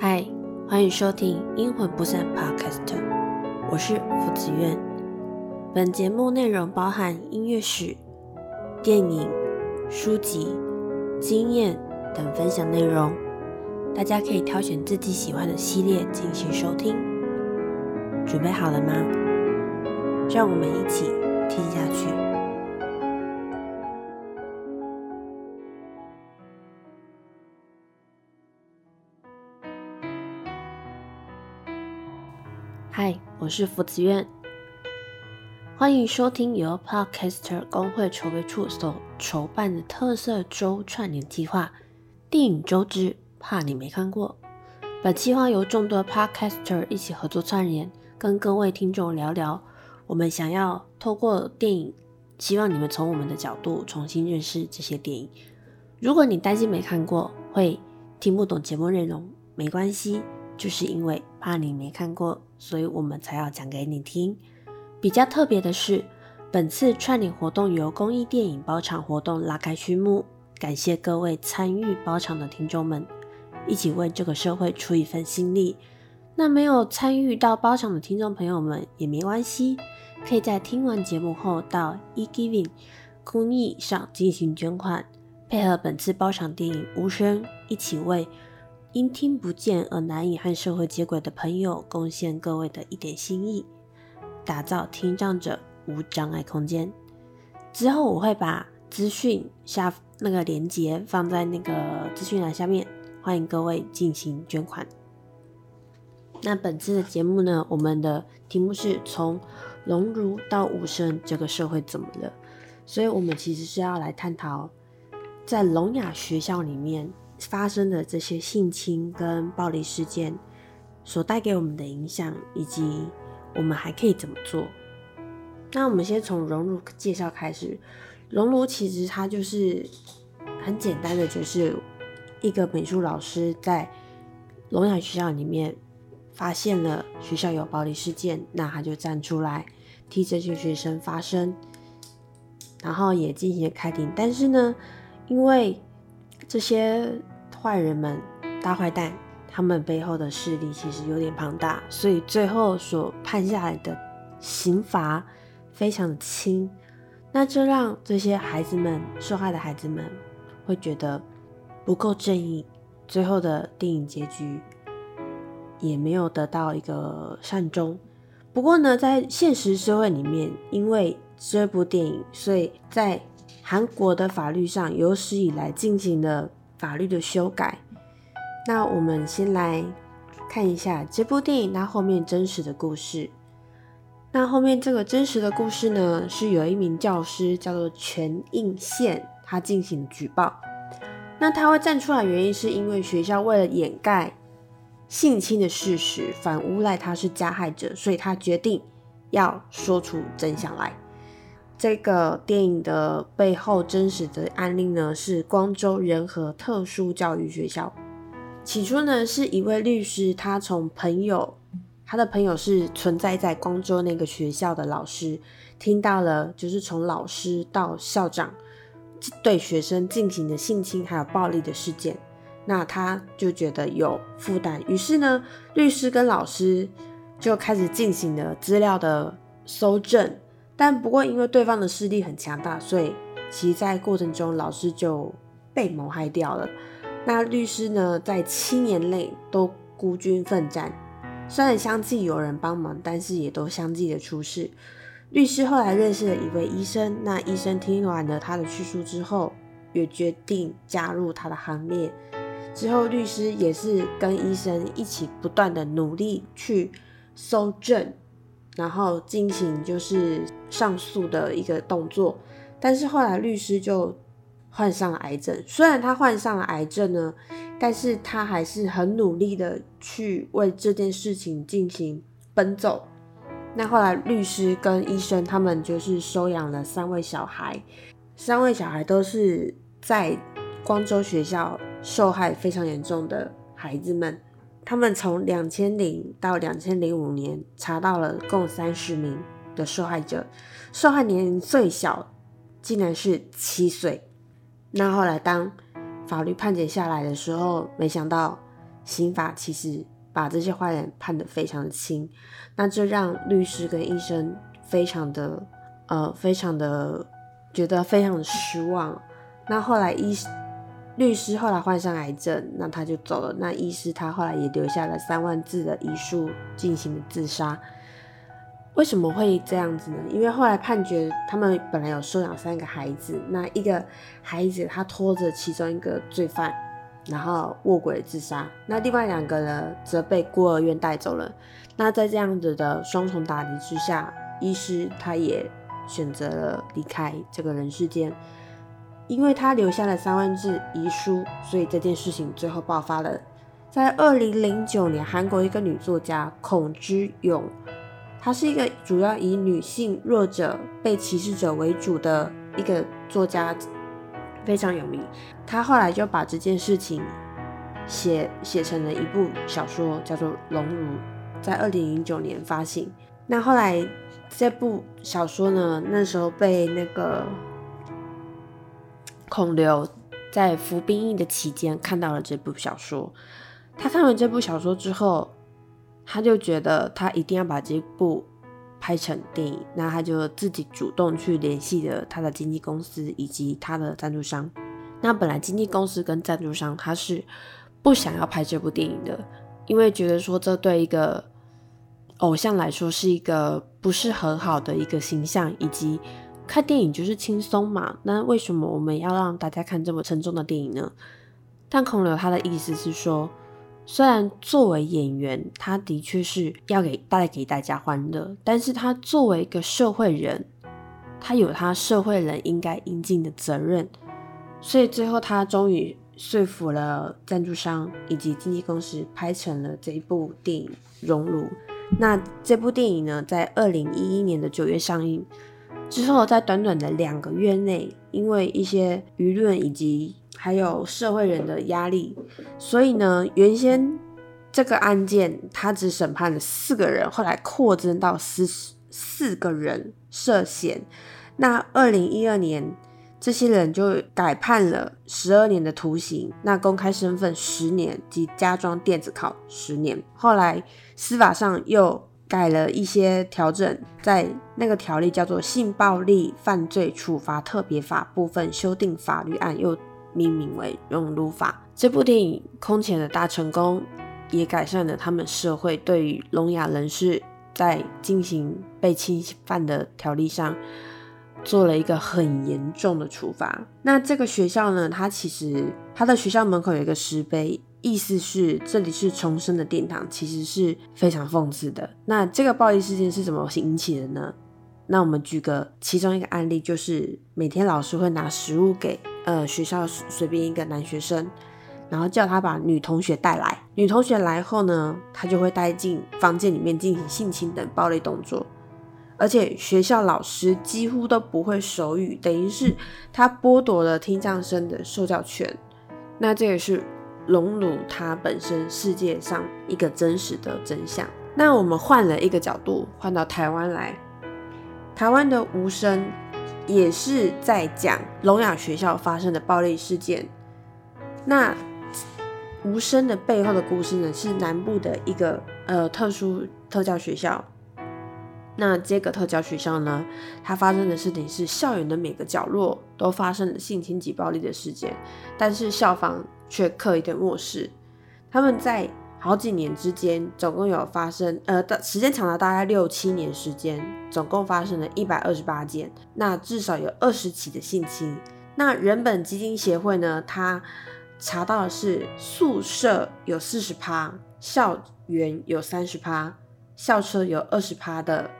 嗨，欢迎收听《阴魂不散》Podcast，我是福子苑。本节目内容包含音乐史、电影、书籍、经验等分享内容，大家可以挑选自己喜欢的系列进行收听。准备好了吗？让我们一起听下去。我是福子苑，欢迎收听由 Podcaster 工会筹备处所筹办的特色周串联计划——电影周之怕你没看过。本计划由众多 Podcaster 一起合作串联，跟各位听众聊聊我们想要透过电影，希望你们从我们的角度重新认识这些电影。如果你担心没看过会听不懂节目内容，没关系。就是因为怕你没看过，所以我们才要讲给你听。比较特别的是，本次串联活动由公益电影包场活动拉开序幕，感谢各位参与包场的听众们，一起为这个社会出一份心力。那没有参与到包场的听众朋友们也没关系，可以在听完节目后到 eGiving 公益上进行捐款，配合本次包场电影《无声》，一起为。因听不见而难以和社会接轨的朋友，贡献各位的一点心意，打造听障者无障碍空间。之后我会把资讯下那个链接放在那个资讯栏下面，欢迎各位进行捐款。那本次的节目呢，我们的题目是从荣辱到无声，这个社会怎么了？所以我们其实是要来探讨在聋哑学校里面。发生的这些性侵跟暴力事件所带给我们的影响，以及我们还可以怎么做？那我们先从荣辱介绍开始。荣辱其实它就是很简单的，就是一个美术老师在聋哑学校里面发现了学校有暴力事件，那他就站出来替这些学生发声，然后也进行开庭。但是呢，因为这些坏人们、大坏蛋，他们背后的势力其实有点庞大，所以最后所判下来的刑罚非常的轻。那这让这些孩子们、受害的孩子们会觉得不够正义，最后的电影结局也没有得到一个善终。不过呢，在现实社会里面，因为这部电影，所以在韩国的法律上有史以来进行了法律的修改。那我们先来看一下这部电影它后面真实的故事。那后面这个真实的故事呢，是有一名教师叫做全应宪，他进行举报。那他会站出来，原因是因为学校为了掩盖性侵的事实，反诬赖他是加害者，所以他决定要说出真相来。这个电影的背后真实的案例呢，是光州仁和特殊教育学校。起初呢，是一位律师，他从朋友，他的朋友是存在在光州那个学校的老师，听到了就是从老师到校长对学生进行的性侵还有暴力的事件，那他就觉得有负担，于是呢，律师跟老师就开始进行了资料的搜证。但不过，因为对方的势力很强大，所以其实在过程中老师就被谋害掉了。那律师呢，在七年内都孤军奋战，虽然相继有人帮忙，但是也都相继的出事。律师后来认识了一位医生，那医生听完了他的叙述之后，也决定加入他的行列。之后，律师也是跟医生一起不断的努力去搜证。然后进行就是上诉的一个动作，但是后来律师就患上了癌症。虽然他患上了癌症呢，但是他还是很努力的去为这件事情进行奔走。那后来律师跟医生他们就是收养了三位小孩，三位小孩都是在光州学校受害非常严重的孩子们。他们从两千零到两千零五年查到了共三十名的受害者，受害年龄最小竟然是七岁。那后来当法律判决下来的时候，没想到刑法其实把这些坏人判得非常的轻，那这让律师跟医生非常的呃非常的觉得非常的失望。那后来医律师后来患上癌症，那他就走了。那医师他后来也留下了三万字的遗书进行了自杀。为什么会这样子呢？因为后来判决他们本来有收养三个孩子，那一个孩子他拖着其中一个罪犯，然后卧轨自杀，那另外两个呢则被孤儿院带走了。那在这样子的双重打击之下，医师他也选择了离开这个人世间，因为他留下了三万字遗书，所以这件事情最后爆发了。在二零零九年，韩国一个女作家孔之勇。他是一个主要以女性弱者、被歧视者为主的一个作家，非常有名。他后来就把这件事情写写成了一部小说，叫做《熔炉》，在二零零九年发行。那后来这部小说呢，那时候被那个孔刘在服兵役的期间看到了这部小说。他看完这部小说之后。他就觉得他一定要把这部拍成电影，那他就自己主动去联系了他的经纪公司以及他的赞助商。那本来经纪公司跟赞助商他是不想要拍这部电影的，因为觉得说这对一个偶像来说是一个不是很好的一个形象，以及看电影就是轻松嘛，那为什么我们要让大家看这么沉重的电影呢？但孔刘他的意思是说。虽然作为演员，他的确是要给带给大家欢乐，但是他作为一个社会人，他有他社会人应该应尽的责任，所以最后他终于说服了赞助商以及经纪公司，拍成了这一部电影《熔炉》。那这部电影呢，在二零一一年的九月上映之后，在短短的两个月内，因为一些舆论以及还有社会人的压力，所以呢，原先这个案件他只审判了四个人，后来扩增到四四个人涉嫌。那二零一二年，这些人就改判了十二年的徒刑，那公开身份十年及加装电子铐十年。后来司法上又改了一些调整，在那个条例叫做《性暴力犯罪处罚特别法》部分修订法律案又。命名为《熔炉法》这部电影空前的大成功，也改善了他们社会对于聋哑人士在进行被侵犯的条例上做了一个很严重的处罚。那这个学校呢？它其实它的学校门口有一个石碑，意思是这里是重生的殿堂，其实是非常讽刺的。那这个暴力事件是怎么引起的呢？那我们举个其中一个案例，就是每天老师会拿食物给。呃，学校随便一个男学生，然后叫他把女同学带来。女同学来后呢，他就会带进房间里面进行性侵等暴力动作。而且学校老师几乎都不会手语，等于是他剥夺了听障生的受教权。那这也是荣辱他本身世界上一个真实的真相。那我们换了一个角度，换到台湾来，台湾的无声。也是在讲聋哑学校发生的暴力事件。那无声的背后的故事呢？是南部的一个呃特殊特教学校。那这个特教学校呢，它发生的事情是校园的每个角落都发生了性侵及暴力的事件，但是校方却刻意的漠视。他们在好几年之间，总共有发生，呃，大时间长达大概六七年时间，总共发生了一百二十八件，那至少有二十起的性侵。那人本基金协会呢，他查到的是宿舍有四十趴，校园有三十趴，校车有二十趴的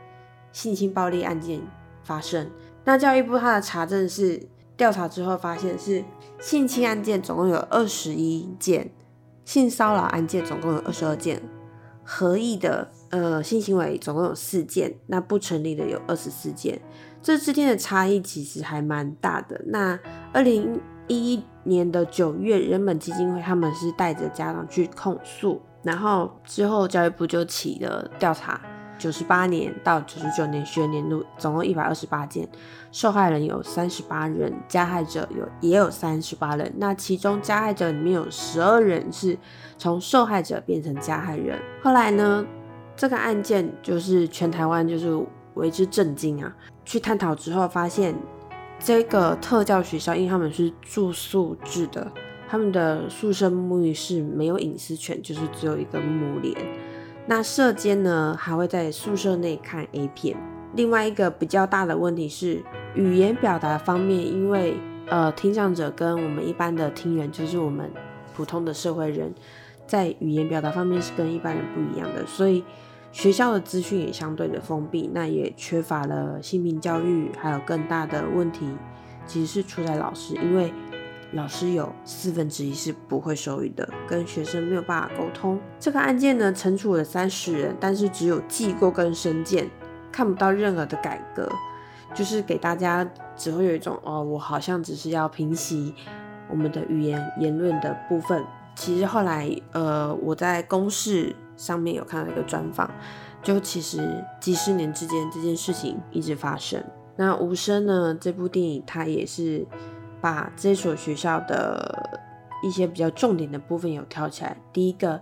性侵暴力案件发生。那教育部他的查证是调查之后发现是性侵案件总共有二十一件。性骚扰案件总共有二十二件，合意的呃性行为总共有四件，那不成立的有二十四件，这之间的差异其实还蛮大的。那二零一一年的九月，人本基金会他们是带着家长去控诉，然后之后教育部就起了调查，九十八年到九十九年学年度，总共一百二十八件，受害人有三十八人，加害者有也有三十八人。那其中加害者里面有十二人是从受害者变成加害人。后来呢，这个案件就是全台湾就是为之震惊啊！去探讨之后发现，这个特教学校因为他们是住宿制的，他们的宿舍沐浴室没有隐私权，就是只有一个幕帘。那社监呢，还会在宿舍内看 A 片。另外一个比较大的问题是语言表达方面，因为呃，听障者跟我们一般的听人，就是我们普通的社会人，在语言表达方面是跟一般人不一样的，所以学校的资讯也相对的封闭，那也缺乏了性平教育。还有更大的问题，其实是出在老师，因为。老师有四分之一是不会手语的，跟学生没有办法沟通。这个案件呢，惩处了三十人，但是只有记过跟申诫，看不到任何的改革，就是给大家只会有一种哦，我好像只是要平息我们的语言言论的部分。其实后来，呃，我在公示上面有看到一个专访，就其实几十年之间这件事情一直发生。那无声呢？这部电影它也是。把这所学校的一些比较重点的部分有挑起来。第一个，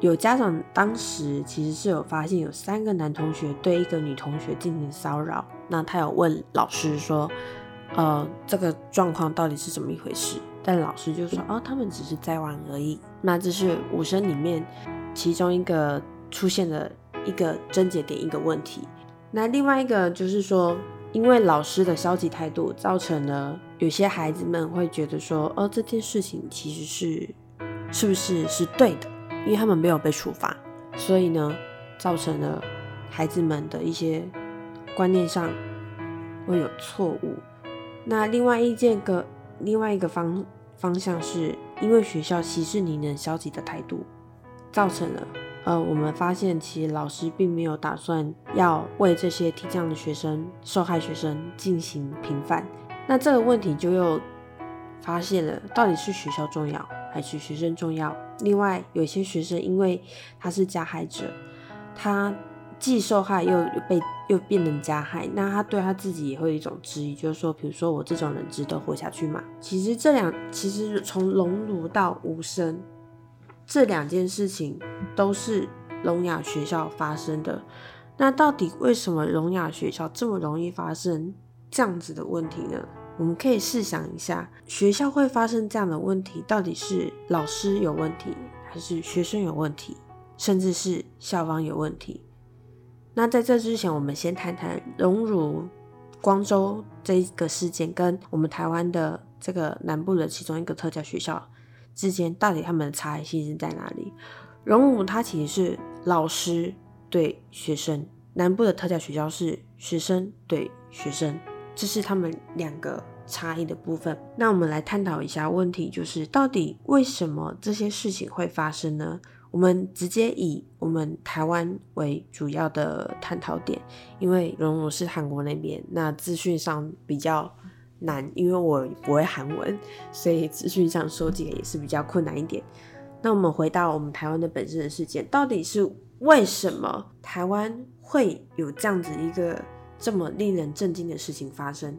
有家长当时其实是有发现有三个男同学对一个女同学进行骚扰，那他有问老师说，呃，这个状况到底是怎么一回事？但老师就说，哦，他们只是在玩而已。那这是五声里面其中一个出现的一个症结点，一个问题。那另外一个就是说。因为老师的消极态度，造成了有些孩子们会觉得说，哦，这件事情其实是是不是是对的？因为他们没有被处罚，所以呢，造成了孩子们的一些观念上会有错误。那另外一件个另外一个方方向是，因为学校歧视你人消极的态度，造成了。呃，我们发现其实老师并没有打算要为这些听障的学生、受害学生进行平反。那这个问题就又发现了，到底是学校重要还是学生重要？另外，有些学生因为他是加害者，他既受害又被又变成加害，那他对他自己也会有一种质疑，就是说，比如说我这种人值得活下去吗？其实这两其实从熔炉到无声。这两件事情都是聋哑学校发生的。那到底为什么聋哑学校这么容易发生这样子的问题呢？我们可以试想一下，学校会发生这样的问题，到底是老师有问题，还是学生有问题，甚至是校方有问题？那在这之前，我们先谈谈荣辱光州这个事件，跟我们台湾的这个南部的其中一个特教学校。之间到底他们的差异性是在哪里？荣辱它其实是老师对学生，南部的特教学校是学生对学生，这是他们两个差异的部分。那我们来探讨一下问题，就是到底为什么这些事情会发生呢？我们直接以我们台湾为主要的探讨点，因为荣荣是韩国那边，那资讯上比较。难，因为我不会韩文，所以资讯上收集也是比较困难一点。那我们回到我们台湾的本身的事件，到底是为什么台湾会有这样子一个这么令人震惊的事情发生？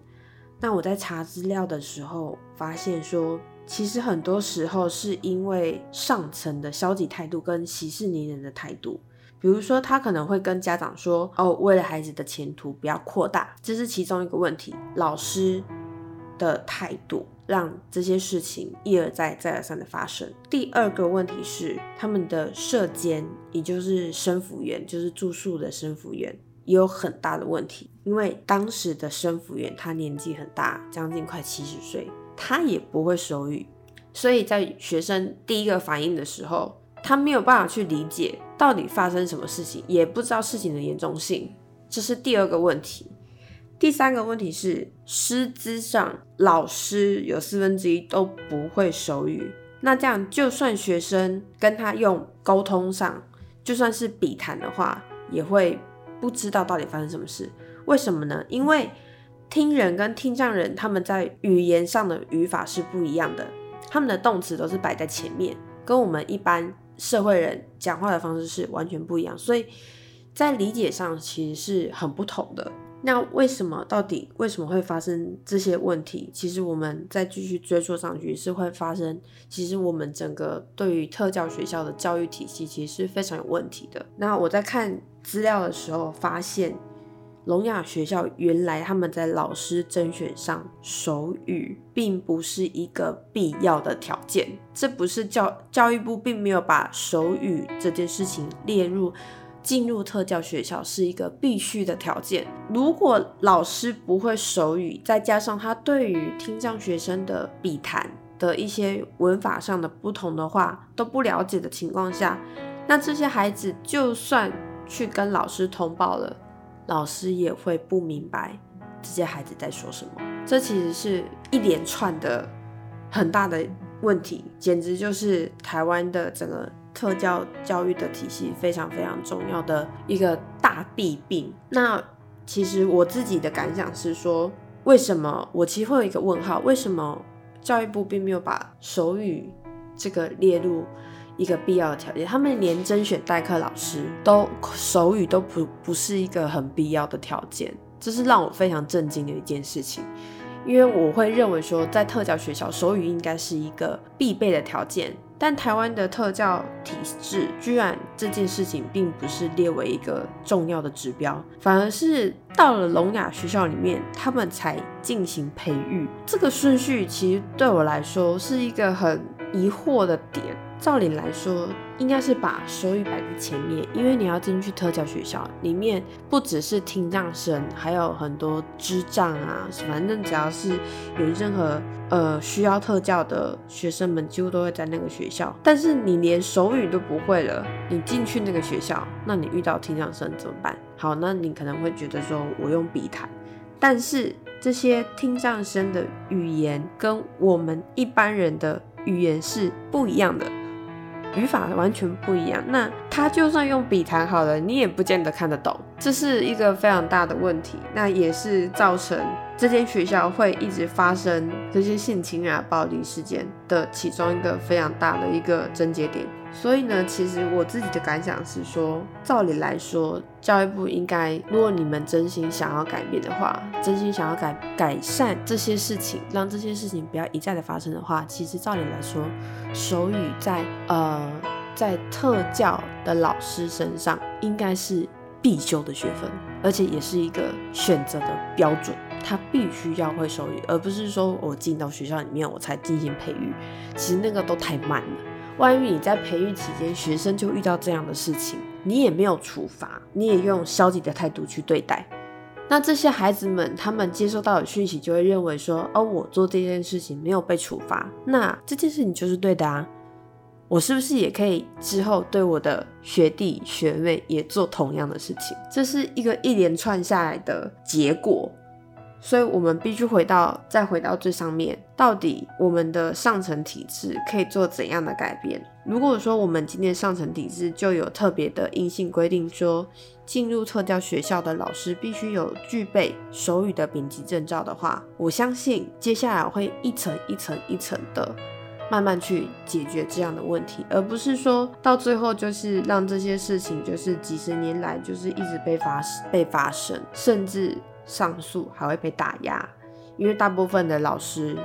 那我在查资料的时候发现说，其实很多时候是因为上层的消极态度跟息事宁人的态度。比如说，他可能会跟家长说：“哦，为了孩子的前途，不要扩大。”这是其中一个问题。老师。的态度让这些事情一而再、再而三的发生。第二个问题是，他们的社监，也就是生辅员，就是住宿的生辅员，也有很大的问题。因为当时的生辅员他年纪很大，将近快七十岁，他也不会手语，所以在学生第一个反应的时候，他没有办法去理解到底发生什么事情，也不知道事情的严重性，这是第二个问题。第三个问题是师资上，老师有四分之一都不会手语，那这样就算学生跟他用沟通上，就算是笔谈的话，也会不知道到底发生什么事。为什么呢？因为听人跟听障人他们在语言上的语法是不一样的，他们的动词都是摆在前面，跟我们一般社会人讲话的方式是完全不一样，所以。在理解上其实是很不同的。那为什么到底为什么会发生这些问题？其实我们再继续追溯上去，是会发生。其实我们整个对于特教学校的教育体系，其实是非常有问题的。那我在看资料的时候，发现聋哑学校原来他们在老师甄选上，手语并不是一个必要的条件。这不是教教育部并没有把手语这件事情列入。进入特教学校是一个必须的条件。如果老师不会手语，再加上他对于听障学生的笔谈的一些文法上的不同的话都不了解的情况下，那这些孩子就算去跟老师通报了，老师也会不明白这些孩子在说什么。这其实是一连串的很大的问题，简直就是台湾的整个。特教教育的体系非常非常重要的一个大弊病。那其实我自己的感想是说，为什么我其实会有一个问号？为什么教育部并没有把手语这个列入一个必要的条件？他们连甄选代课老师都手语都不不是一个很必要的条件，这是让我非常震惊的一件事情。因为我会认为说，在特教学校，手语应该是一个必备的条件。但台湾的特教体制居然这件事情并不是列为一个重要的指标，反而是到了聋哑学校里面，他们才进行培育。这个顺序其实对我来说是一个很疑惑的点。照理来说，应该是把手语摆在前面，因为你要进去特教学校里面，不只是听障生，还有很多智障啊，反正只要是有任何呃需要特教的学生们，几乎都会在那个学校。但是你连手语都不会了，你进去那个学校，那你遇到听障生怎么办？好，那你可能会觉得说我用笔谈，但是这些听障生的语言跟我们一般人的语言是不一样的。语法完全不一样，那他就算用笔谈好了，你也不见得看得懂，这是一个非常大的问题，那也是造成。这间学校会一直发生这些性侵啊、暴力事件的其中一个非常大的一个症结点。所以呢，其实我自己的感想是说，照理来说，教育部应该，如果你们真心想要改变的话，真心想要改改善这些事情，让这些事情不要一再的发生的话，其实照理来说，手语在呃在特教的老师身上应该是必修的学分，而且也是一个选择的标准。他必须要会手语，而不是说我进到学校里面我才进行培育。其实那个都太慢了。万一你在培育期间，学生就遇到这样的事情，你也没有处罚，你也用消极的态度去对待，那这些孩子们他们接收到的讯息就会认为说：哦，我做这件事情没有被处罚，那这件事情就是对的啊。我是不是也可以之后对我的学弟学妹也做同样的事情？这是一个一连串下来的结果。所以，我们必须回到，再回到最上面，到底我们的上层体制可以做怎样的改变？如果说我们今天上层体制就有特别的硬性规定，说进入特教学校的老师必须有具备手语的丙级证照的话，我相信接下来会一层一层一层的慢慢去解决这样的问题，而不是说到最后就是让这些事情就是几十年来就是一直被发被发生，甚至。上诉还会被打压，因为大部分的老师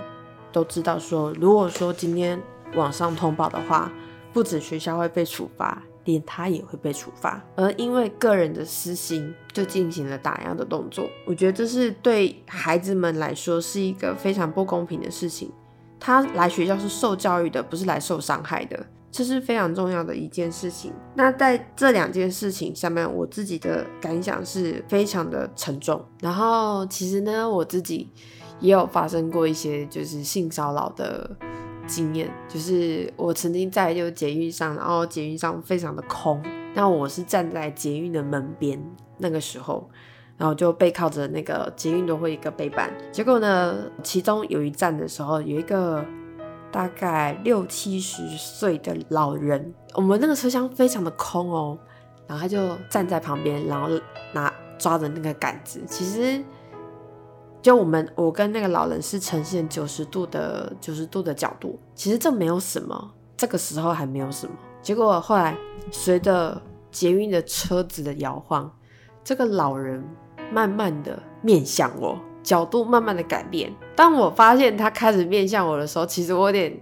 都知道说，如果说今天网上通报的话，不止学校会被处罚，连他也会被处罚。而因为个人的私心，就进行了打压的动作。我觉得这是对孩子们来说是一个非常不公平的事情。他来学校是受教育的，不是来受伤害的。这是非常重要的一件事情。那在这两件事情下面，我自己的感想是非常的沉重。然后其实呢，我自己也有发生过一些就是性骚扰的经验，就是我曾经在就捷运上，然后捷运上非常的空，那我是站在捷运的门边那个时候，然后就背靠着那个捷运都会一个背板，结果呢，其中有一站的时候有一个。大概六七十岁的老人，我们那个车厢非常的空哦，然后他就站在旁边，然后拿抓着那个杆子。其实，就我们我跟那个老人是呈现九十度的九十度的角度，其实这没有什么，这个时候还没有什么。结果后来随着捷运的车子的摇晃，这个老人慢慢的面向我，角度慢慢的改变。当我发现他开始面向我的时候，其实我有点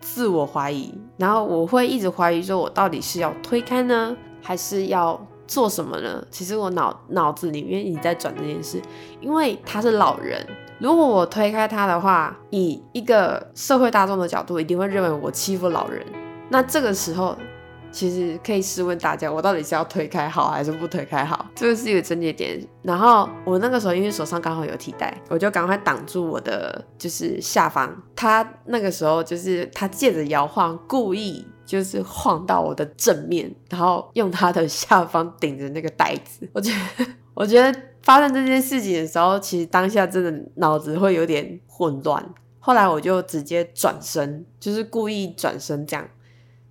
自我怀疑，然后我会一直怀疑说，我到底是要推开呢，还是要做什么呢？其实我脑脑子里面一直在转这件事，因为他是老人。如果我推开他的话，以一个社会大众的角度，一定会认为我欺负老人。那这个时候，其实可以试问大家，我到底是要推开好，还是不推开好？这个是一个症结点。然后我那个时候因为手上刚好有提袋，我就赶快挡住我的就是下方。他那个时候就是他借着摇晃，故意就是晃到我的正面，然后用他的下方顶着那个袋子。我觉得，我觉得。发生这件事情的时候，其实当下真的脑子会有点混乱。后来我就直接转身，就是故意转身这样。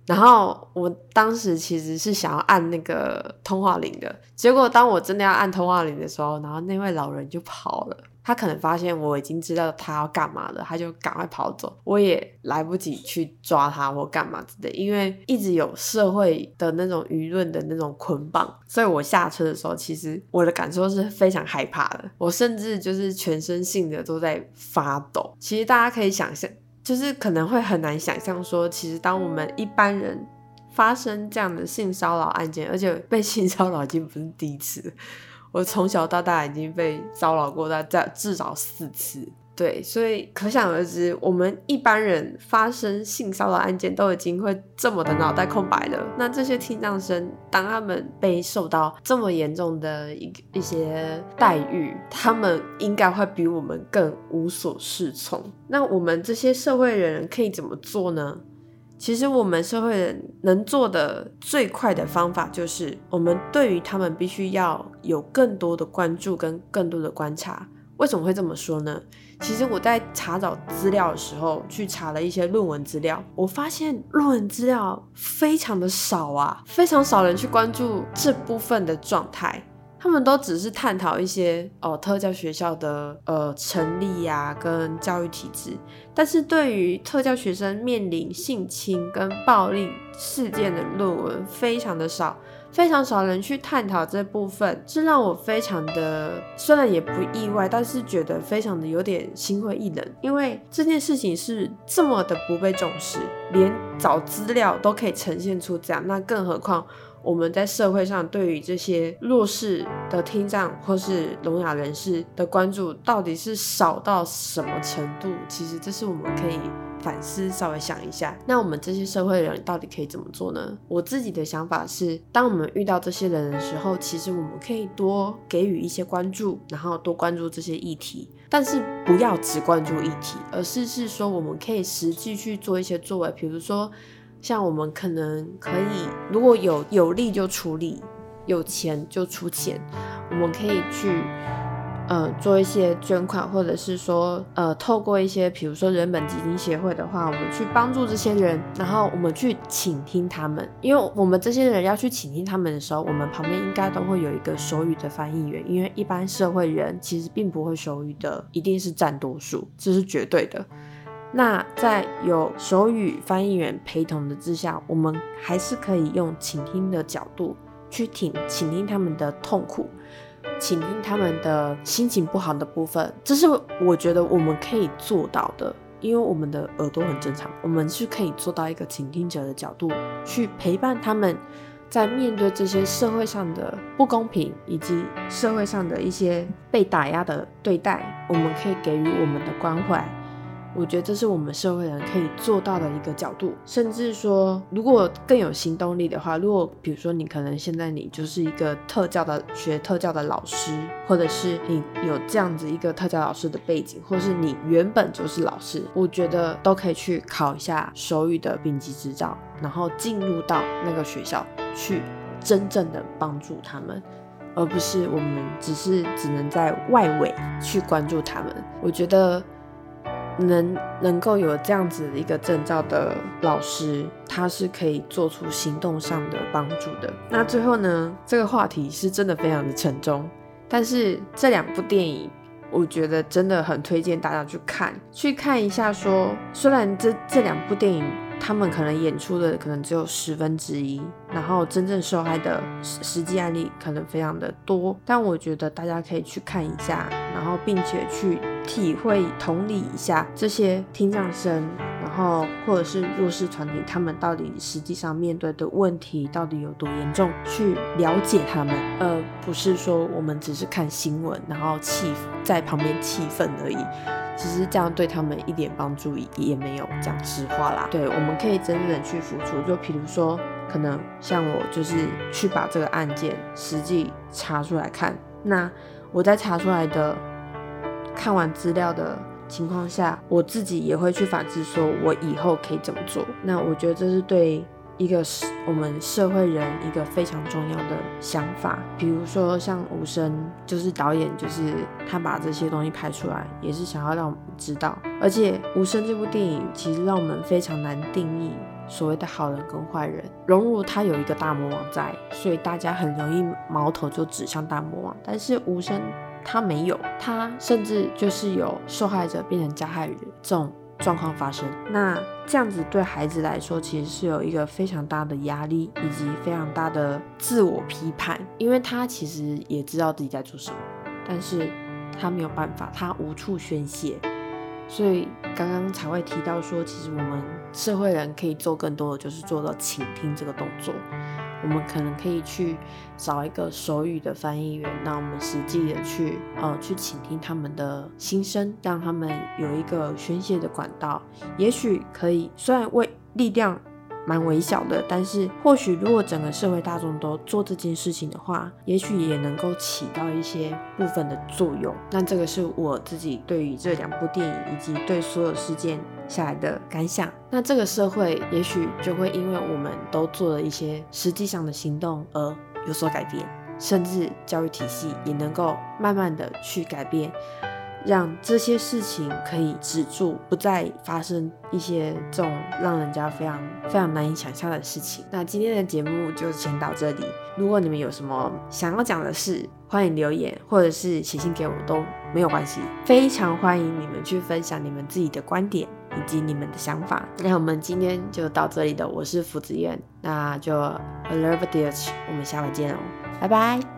然后我当时其实是想要按那个通话铃的，结果当我真的要按通话铃的时候，然后那位老人就跑了。他可能发现我已经知道他要干嘛了，他就赶快跑走，我也来不及去抓他或干嘛之类，因为一直有社会的那种舆论的那种捆绑，所以我下车的时候，其实我的感受是非常害怕的，我甚至就是全身性的都在发抖。其实大家可以想象，就是可能会很难想象说，其实当我们一般人发生这样的性骚扰案件，而且被 性骚扰已经不是第一次。我从小到大已经被骚扰过，大概至少四次，对，所以可想而知，我们一般人发生性骚扰案件都已经会这么的脑袋空白了。那这些听障生，当他们被受到这么严重的一一些待遇，他们应该会比我们更无所适从。那我们这些社会人可以怎么做呢？其实我们社会人能做的最快的方法，就是我们对于他们必须要有更多的关注跟更多的观察。为什么会这么说呢？其实我在查找资料的时候，去查了一些论文资料，我发现论文资料非常的少啊，非常少人去关注这部分的状态。他们都只是探讨一些哦特教学校的呃成立呀，跟教育体制，但是对于特教学生面临性侵跟暴力事件的论文非常的少，非常少人去探讨这部分，这让我非常的虽然也不意外，但是觉得非常的有点心灰意冷，因为这件事情是这么的不被重视，连找资料都可以呈现出这样，那更何况。我们在社会上对于这些弱势的听障或是聋哑人士的关注，到底是少到什么程度？其实这是我们可以反思、稍微想一下。那我们这些社会人到底可以怎么做呢？我自己的想法是，当我们遇到这些人的时候，其实我们可以多给予一些关注，然后多关注这些议题，但是不要只关注议题，而是是说我们可以实际去做一些作为，比如说。像我们可能可以，如果有有力就处理，有钱就出钱，我们可以去，呃，做一些捐款，或者是说，呃，透过一些，比如说人本基金协会的话，我们去帮助这些人，然后我们去倾听他们，因为我们这些人要去倾听他们的时候，我们旁边应该都会有一个手语的翻译员，因为一般社会人其实并不会手语的，一定是占多数，这是绝对的。那在有手语翻译员陪同的之下，我们还是可以用倾听的角度去听，倾听他们的痛苦，倾听他们的心情不好的部分。这是我觉得我们可以做到的，因为我们的耳朵很正常，我们是可以做到一个倾听者的角度去陪伴他们，在面对这些社会上的不公平以及社会上的一些被打压的对待，我们可以给予我们的关怀。我觉得这是我们社会人可以做到的一个角度，甚至说，如果更有行动力的话，如果比如说你可能现在你就是一个特教的学特教的老师，或者是你有这样子一个特教老师的背景，或是你原本就是老师，我觉得都可以去考一下手语的丙级执照，然后进入到那个学校去，真正的帮助他们，而不是我们只是只能在外围去关注他们。我觉得。能能够有这样子一个证照的老师，他是可以做出行动上的帮助的。那最后呢，这个话题是真的非常的沉重，但是这两部电影，我觉得真的很推荐大家去看，去看一下。说虽然这这两部电影他们可能演出的可能只有十分之一，然后真正受害的实实际案例可能非常的多。但我觉得大家可以去看一下，然后并且去体会、同理一下这些听障生。然后，或者是弱势团体，他们到底实际上面对的问题到底有多严重？去了解他们，而不是说我们只是看新闻，然后气在旁边气愤而已。其实这样对他们一点帮助也没有。讲实话啦，对，我们可以真正的去付出。就比如说，可能像我就是去把这个案件实际查出来看，那我在查出来的看完资料的。情况下，我自己也会去反思，说我以后可以怎么做。那我觉得这是对一个我们社会人一个非常重要的想法。比如说像无声，就是导演，就是他把这些东西拍出来，也是想要让我们知道。而且无声这部电影其实让我们非常难定义所谓的好人跟坏人。荣辱他有一个大魔王在，所以大家很容易矛头就指向大魔王。但是无声。他没有，他甚至就是有受害者变成加害人这种状况发生。那这样子对孩子来说，其实是有一个非常大的压力，以及非常大的自我批判，因为他其实也知道自己在做什么，但是他没有办法，他无处宣泄。所以刚刚才会提到说，其实我们社会人可以做更多的，就是做到倾听这个动作。我们可能可以去找一个手语的翻译员，那我们实际的去呃去倾听他们的心声，让他们有一个宣泄的管道。也许可以，虽然为力量蛮微小的，但是或许如果整个社会大众都做这件事情的话，也许也能够起到一些部分的作用。那这个是我自己对于这两部电影以及对所有事件。下来的感想，那这个社会也许就会因为我们都做了一些实际上的行动而有所改变，甚至教育体系也能够慢慢的去改变，让这些事情可以止住，不再发生一些这种让人家非常非常难以想象的事情。那今天的节目就先到这里，如果你们有什么想要讲的事，欢迎留言或者是写信给我都没有关系，非常欢迎你们去分享你们自己的观点。以及你们的想法，那我们今天就到这里的，我是福子燕，那就 a love ditch，我们下回见哦，拜拜。